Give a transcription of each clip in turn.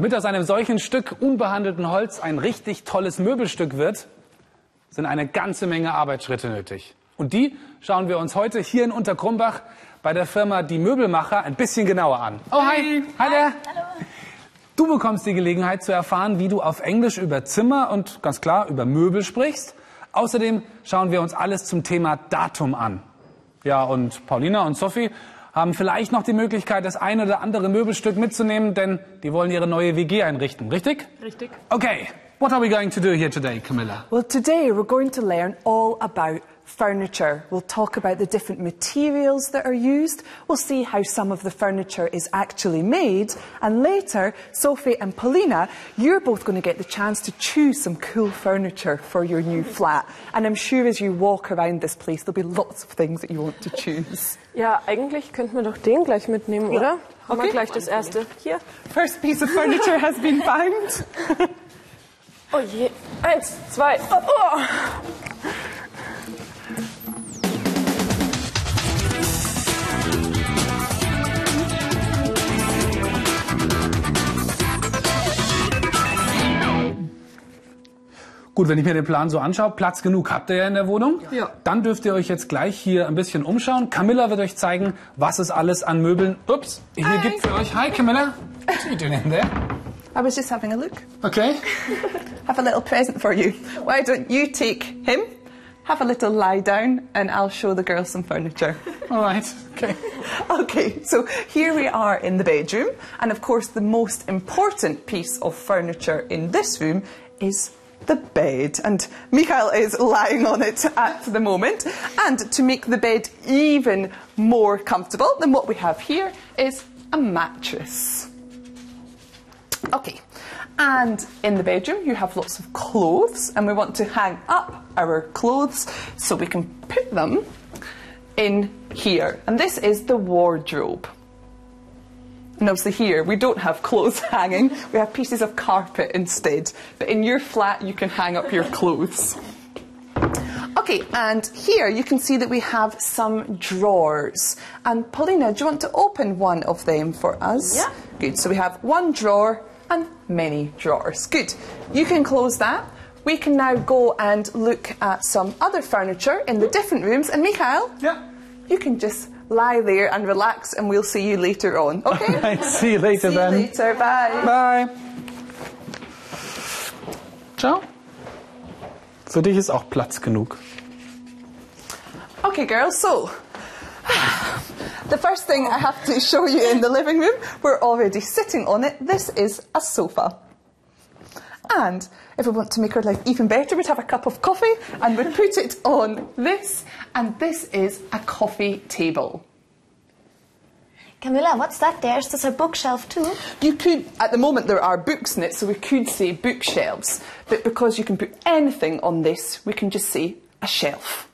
Damit aus einem solchen Stück unbehandelten Holz ein richtig tolles Möbelstück wird, sind eine ganze Menge Arbeitsschritte nötig. Und die schauen wir uns heute hier in Unterkrumbach bei der Firma Die Möbelmacher ein bisschen genauer an. Oh, hi. Hi there. Hallo. Du bekommst die Gelegenheit zu erfahren, wie du auf Englisch über Zimmer und ganz klar über Möbel sprichst. Außerdem schauen wir uns alles zum Thema Datum an. Ja, und Paulina und Sophie haben vielleicht noch die Möglichkeit, das eine oder andere Möbelstück mitzunehmen, denn die wollen ihre neue WG einrichten, richtig? Richtig. Okay, what are we going to do here today, Camilla? Well, today we're going to learn all about furniture. We'll talk about the different materials that are used. We'll see how some of the furniture is actually made. And later, Sophie and Paulina, you're both going to get the chance to choose some cool furniture for your new flat. And I'm sure as you walk around this place, there'll be lots of things that you want to choose. Ja, eigentlich könnten wir doch den gleich mitnehmen, oder? Haben Okay. wir gleich das erste. Hier. First piece of furniture has been found. Oh je. Eins, zwei. Oh. oh. Gut, wenn ich mir den Plan so anschaue, Platz genug habt ihr ja in der Wohnung. Ja. Dann dürft ihr euch jetzt gleich hier ein bisschen umschauen. Camilla wird euch zeigen, was es alles an Möbeln, ups, hier Hi. gibt für euch. Hi Camilla. What are you doing in there? I was just having a look. Okay. have a little present for you. Why don't you take him, have a little lie down, and I'll show the girls some furniture. All right. Okay. Okay, so here we are in the bedroom, and of course, the most important piece of furniture in this room is the bed. And Michael is lying on it at the moment. And to make the bed even more comfortable than what we have here is a mattress. Okay. And in the bedroom, you have lots of clothes, and we want to hang up our clothes so we can put them in here. And this is the wardrobe. And obviously, here we don't have clothes hanging, we have pieces of carpet instead. But in your flat, you can hang up your clothes. Okay, and here you can see that we have some drawers. And Paulina, do you want to open one of them for us? Yeah. Good. So we have one drawer and many drawers. Good. You can close that. We can now go and look at some other furniture in the different rooms. And Mikhail, Yeah. you can just lie there and relax, and we'll see you later on. Okay? Right, see you later then. See you later. Bye. Bye. Ciao. Für dich ist auch Platz genug. Okay, girls, so the first thing I have to show you in the living room, we're already sitting on it. This is a sofa. And if we want to make our life even better, we'd have a cup of coffee and we'd put it on this, and this is a coffee table. Camilla, what's that there? Is this a bookshelf too? You could, at the moment, there are books in it, so we could say bookshelves, but because you can put anything on this, we can just say a shelf.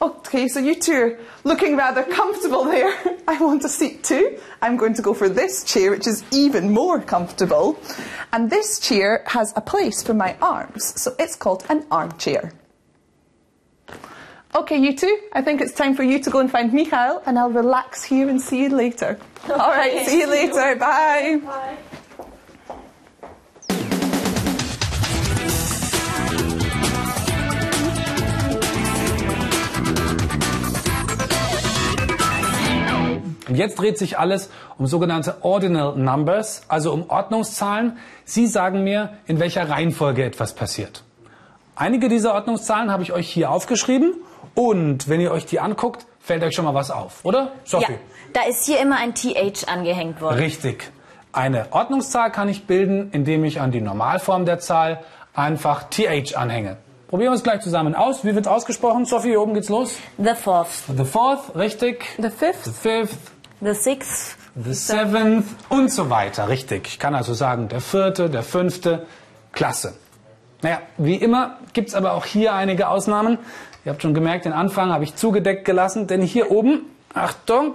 Okay, so you two are looking rather comfortable there. I want a seat too. I'm going to go for this chair, which is even more comfortable. And this chair has a place for my arms, so it's called an armchair. Okay, you two, I think it's time for you to go and find Mikhail, and I'll relax here and see you later. All right, see you later. Bye. Und jetzt dreht sich alles um sogenannte Ordinal Numbers, also um Ordnungszahlen. Sie sagen mir, in welcher Reihenfolge etwas passiert. Einige dieser Ordnungszahlen habe ich euch hier aufgeschrieben und wenn ihr euch die anguckt, fällt euch schon mal was auf, oder? Sophie? Ja, da ist hier immer ein TH angehängt worden. Richtig. Eine Ordnungszahl kann ich bilden, indem ich an die Normalform der Zahl einfach TH anhänge. Probieren wir es gleich zusammen aus. Wie wird ausgesprochen? Sophie, hier oben geht's los. The fourth, The fourth, richtig. The fifth. The fifth, the sixth, the seventh und so weiter. Richtig. Ich kann also sagen, der vierte, der fünfte. Klasse. Naja, wie immer gibt's aber auch hier einige Ausnahmen. Ihr habt schon gemerkt, den Anfang habe ich zugedeckt gelassen, denn hier oben, Achtung,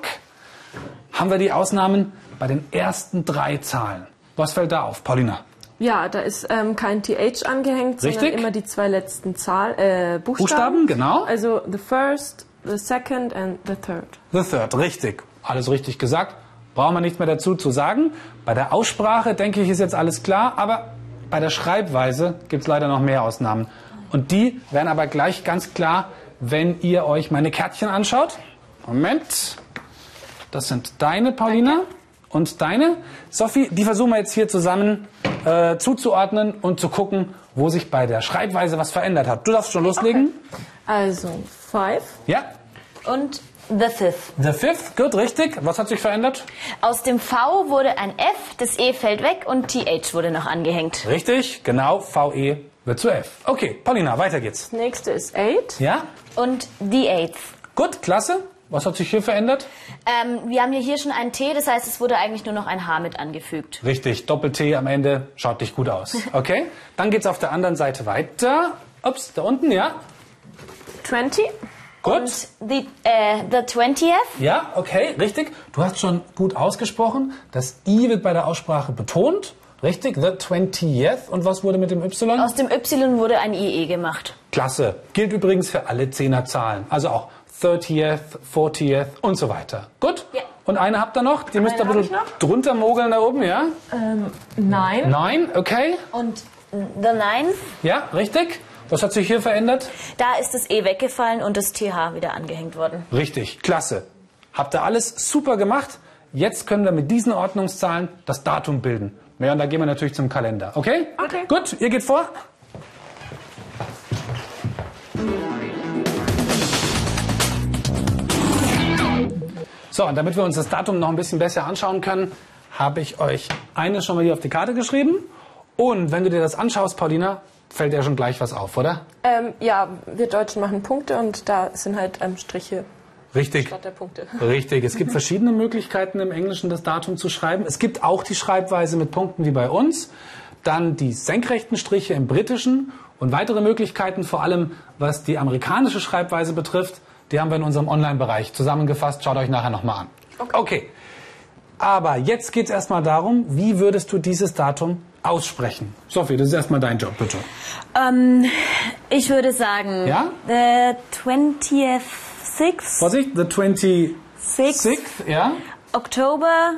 haben wir die Ausnahmen bei den ersten drei Zahlen. Was fällt da auf, Paulina? Ja, da ist ähm, kein TH angehängt, Richtig. sondern immer die zwei letzten Zahl, äh, Buchstaben. Buchstaben, genau. Also the first, the second and the third. The third, richtig. Alles richtig gesagt. brauchen wir nichts mehr dazu zu sagen. Bei der Aussprache, denke ich, ist jetzt alles klar, aber bei der Schreibweise gibt es leider noch mehr Ausnahmen. Und die werden aber gleich ganz klar, wenn ihr euch meine Kärtchen anschaut. Moment. Das sind deine, Paulina. Und deine. Sophie, die versuchen wir jetzt hier zusammen äh, zuzuordnen und zu gucken, wo sich bei der Schreibweise was verändert hat. Du darfst schon loslegen. Also, five. Ja. Und the fifth. The fifth, gut, richtig. Was hat sich verändert? Aus dem V wurde ein F, das E fällt weg und TH wurde noch angehängt. Richtig, genau. VE wird zu F. Okay, Paulina, weiter geht's. Nächste ist eight. Ja? Und the eighth. Gut, klasse. Was hat sich hier verändert? Ähm, wir haben ja hier schon ein T, das heißt, es wurde eigentlich nur noch ein H mit angefügt. Richtig, Doppel-T am Ende. Schaut nicht gut aus. Okay, dann geht's auf der anderen Seite weiter. Ups, da unten, ja? Twenty. Gut. Und the, äh, the 20th Ja, okay, richtig. Du hast schon gut ausgesprochen. Das I wird bei der Aussprache betont. Richtig, the 20th. Und was wurde mit dem Y? Aus dem Y wurde ein IE gemacht. Klasse. Gilt übrigens für alle Zehnerzahlen. Also auch 30th, 40th und so weiter. Gut? Ja. Und eine habt ihr noch? Die müsst ihr ein bisschen drunter mogeln da oben, ja? Nine. Nein, okay. Und the ninth, Ja, richtig. Was hat sich hier verändert? da ist das E weggefallen und das TH wieder angehängt worden. Richtig, klasse. Habt ihr alles super gemacht? Jetzt können wir mit diesen Ordnungszahlen das Datum bilden. Ja, und da gehen wir natürlich zum Kalender. Okay? Okay. Gut, ihr geht vor. So, und damit wir uns das Datum noch ein bisschen besser anschauen können, habe ich euch eines schon mal hier auf die Karte geschrieben. Und wenn du dir das anschaust, Paulina, fällt dir schon gleich was auf, oder? Ähm, ja, wir Deutschen machen Punkte und da sind halt ähm, Striche Richtig. statt der Punkte. Richtig, es gibt verschiedene Möglichkeiten im Englischen das Datum zu schreiben. Es gibt auch die Schreibweise mit Punkten wie bei uns, dann die senkrechten Striche im Britischen und weitere Möglichkeiten, vor allem was die amerikanische Schreibweise betrifft, die haben wir in unserem Online-Bereich zusammengefasst. Schaut euch nachher nochmal an. Okay. Aber jetzt geht es erstmal darum, wie würdest du dieses Datum aussprechen? Sophie, das ist erstmal dein Job, bitte. Ähm, ich würde sagen, Ja? the 20th, 6th, Vorsicht, the 26th, 6th ja? October.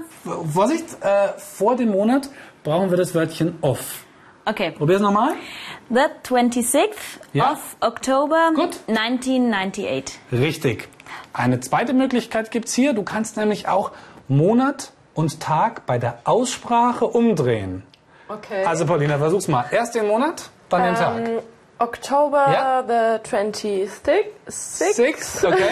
Vorsicht, äh, vor dem Monat brauchen wir das Wörtchen off. Okay, Probier's nochmal. the 26th Ja. of October Gut. 1998. Richtig. Eine zweite Möglichkeit gibt's hier. Du kannst nämlich auch Monat und Tag bei der Aussprache umdrehen. Okay. Also Paulina, versuch's mal. Erst den Monat, dann den Tag. ähm, October Ja. the 26th. Six, okay.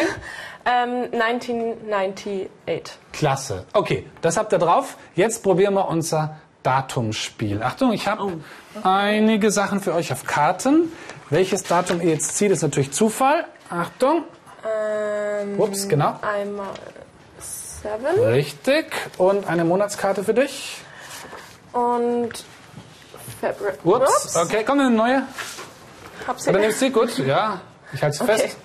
Ähm, 1998. Klasse. Okay, das habt ihr drauf. Jetzt probieren wir unser Datumspiel. Achtung, ich habe einige Sachen für euch auf Karten. Welches Datum ihr jetzt zieht, ist natürlich Zufall. Achtung. Ähm, Ups, genau. Einmal seven Richtig. Und eine Monatskarte für dich. Und February. Ups. Okay, komm, eine neue. Hab sie. Oder nimmst du sie? Gut, ja. Ich halte sie Okay. fest.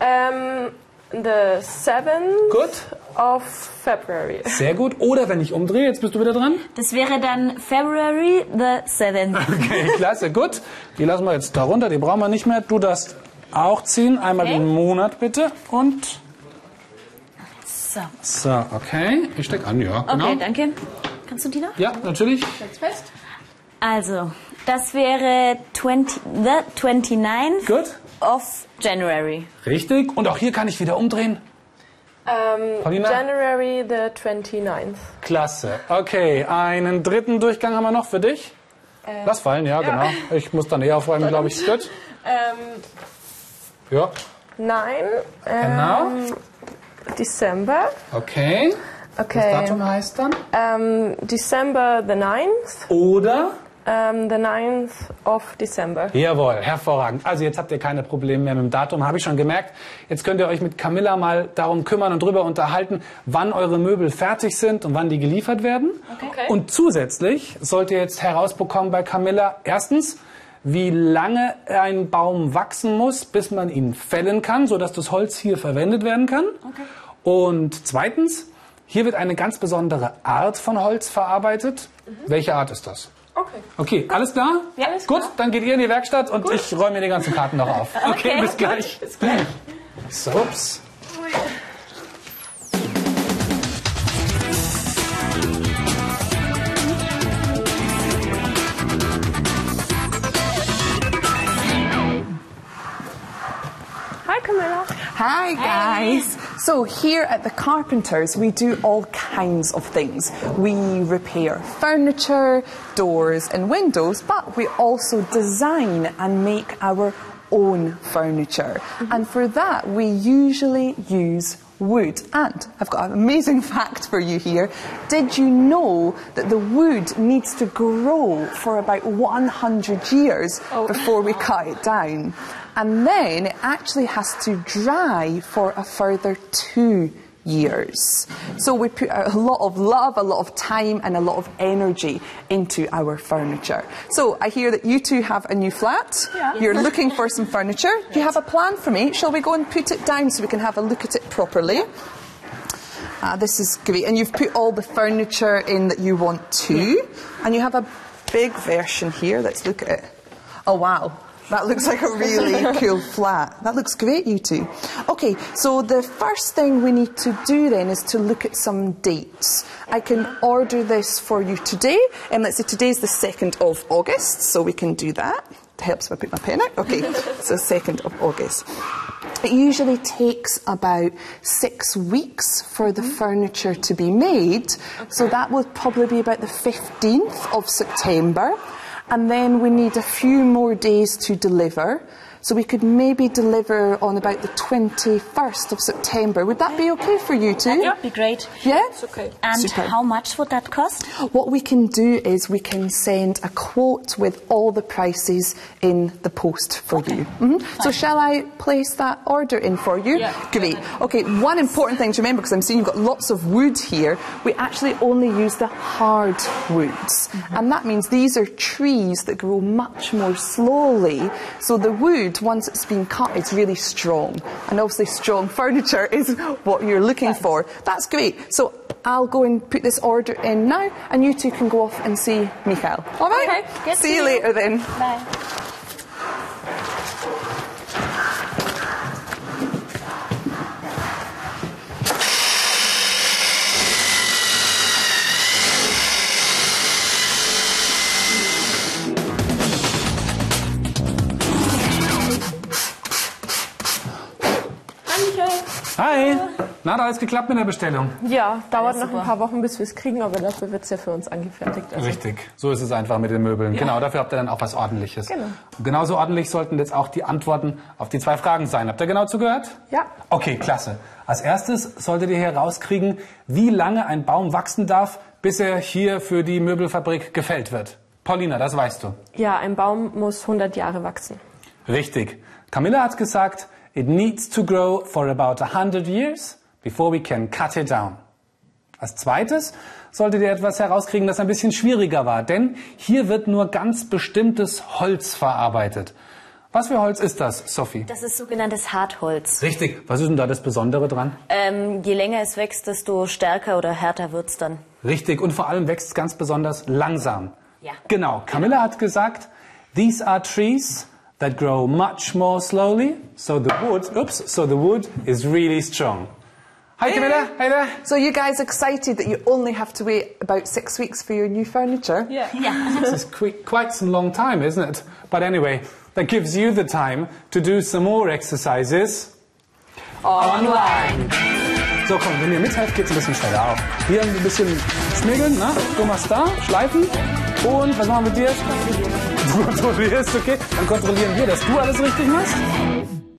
Ähm, the 7th Gut. of February. Sehr gut. Oder wenn ich umdrehe, jetzt bist du wieder dran. Das wäre dann February the 7th. Okay, klasse, gut. Die lassen wir jetzt da runter, die brauchen wir nicht mehr. Du darfst auch ziehen. Einmal Okay. den Monat bitte. Und. So. So, okay. Ich steck an, ja. Genau. Okay, danke. Kannst du die noch? Ja, natürlich. Jetzt fest. Also, das wäre 20, the 29th Gut. of January. Richtig. Und auch hier kann ich wieder umdrehen. Ähm, Paulina? January the 29th. Klasse. Okay, einen dritten Durchgang haben wir noch für dich. Lass fallen, ja, genau. Ich muss dann eher aufräumen, glaube ich. Gut. Ähm, Ja, nein. Ähm, genau. December. Okay. Das Okay. Datum heißt dann? Ähm, December the 9th. Oder? Ähm, the 9th of December. Jawohl, hervorragend. Also jetzt habt ihr keine Probleme mehr mit dem Datum, habe ich schon gemerkt. Jetzt könnt ihr euch mit Camilla mal darum kümmern und drüber unterhalten, wann eure Möbel fertig sind und wann die geliefert werden. Okay. Und zusätzlich sollt ihr jetzt herausbekommen bei Camilla, erstens, wie lange ein Baum wachsen muss, bis man ihn fällen kann, sodass das Holz hier verwendet werden kann. Und zweitens, hier wird eine ganz besondere Art von Holz verarbeitet. Mhm. Welche Art ist das? Okay. Okay, alles klar? Ja, alles Gut, klar. dann geht ihr in die Werkstatt und gut. ich räume mir die ganzen Karten noch auf. Okay, okay bis gleich. Gut, bis gleich. So, ups. Hi, Camilla. Hi, guys. Hi. So here at the Carpenters we do all kinds of things. We repair furniture, doors and windows, but we also design and make our own furniture. Mm-hmm. And for that we usually use wood. And I've got an amazing fact for you here. Did you know that the wood needs to grow for about 100 years oh, before we cut it down? And then it actually has to dry for a further two years. So we put a lot of love, a lot of time, and a lot of energy into our furniture. So I hear that you two have a new flat. Yeah. You're looking for some furniture. Do you have a plan for me? Shall we go and put it down so we can have a look at it properly? Ah, this is great. And you've put all the furniture in that you want to. And you have a big version here. Let's look at it. Oh, wow. That looks like a really cool flat. That looks great, you two. Okay, so the first thing we need to do then is to look at some dates. I can order this for you today, and let's say today's the 2nd of August, so we can do that. It helps if I put my pen out. Okay, so 2nd of August. It usually takes about six weeks for the mm-hmm. furniture to be made, so that will probably be about the 15th of September. And then we need a few more days to deliver. So we could maybe deliver on about the 21st of September. Would that be okay for you too? That would be great. Yeah? It's okay. And Super. how much would that cost? What we can do is we can send a quote with all the prices in the post for you. Mhm. So shall I place that order in for you? Yeah. Great. Okay, one important thing to remember, because I'm seeing you've got lots of wood here, we actually only use the hard woods. And that means these are trees that grow much more slowly. So the wood, once it's been cut, it's really strong. And obviously strong furniture is what you're looking for. That's great. So I'll go and put this order in now, and you two can go off and see Michael. All right? Okay, good See you see you. later then. Bye. Na, da ist geklappt mit der Bestellung. Ja, dauert noch super. ein paar Wochen, bis wir es kriegen, aber dafür wird es ja für uns angefertigt. Also Richtig, so ist es einfach mit den Möbeln. Genau, dafür habt ihr dann auch was Ordentliches. Genau. Und genauso ordentlich sollten jetzt auch die Antworten auf die zwei Fragen sein. Habt ihr genau zugehört? Ja. Okay, klasse. Als erstes solltet ihr herauskriegen, wie lange ein Baum wachsen darf, bis er hier für die Möbelfabrik gefällt wird. Paulina, das weißt du. Ja, ein Baum muss 100 Jahre wachsen. Richtig. Camilla hat gesagt, it needs to grow for about 100 years before we can cut it down. Als zweites solltet ihr etwas herauskriegen, das ein bisschen schwieriger war, denn hier wird nur ganz bestimmtes Holz verarbeitet. Was für Holz ist das, Sophie? Das ist sogenanntes Hartholz. Richtig. Was ist denn da das Besondere dran? Ähm, je länger es wächst, desto stärker oder härter wird's dann. Richtig. Und vor allem wächst es ganz besonders langsam. Ja. Genau. Camilla hat gesagt, these are trees that grow much more slowly, so the wood, oops, so the wood is really strong. Hi Camilla, hey there. So you guys excited that you only have to wait about six weeks for your new furniture? Yeah. yeah. This is qui- quite some long time, isn't it? But anyway, that gives you the time to do some more exercises online. So komm, wenn ihr mithelft, geht's ein bisschen schneller auf. Hier ein bisschen schmiggeln, ne? Du machst da, schleifen. Und was machen wir mit dir? Du kontrollierst, okay? Dann kontrollieren wir, dass du alles richtig machst.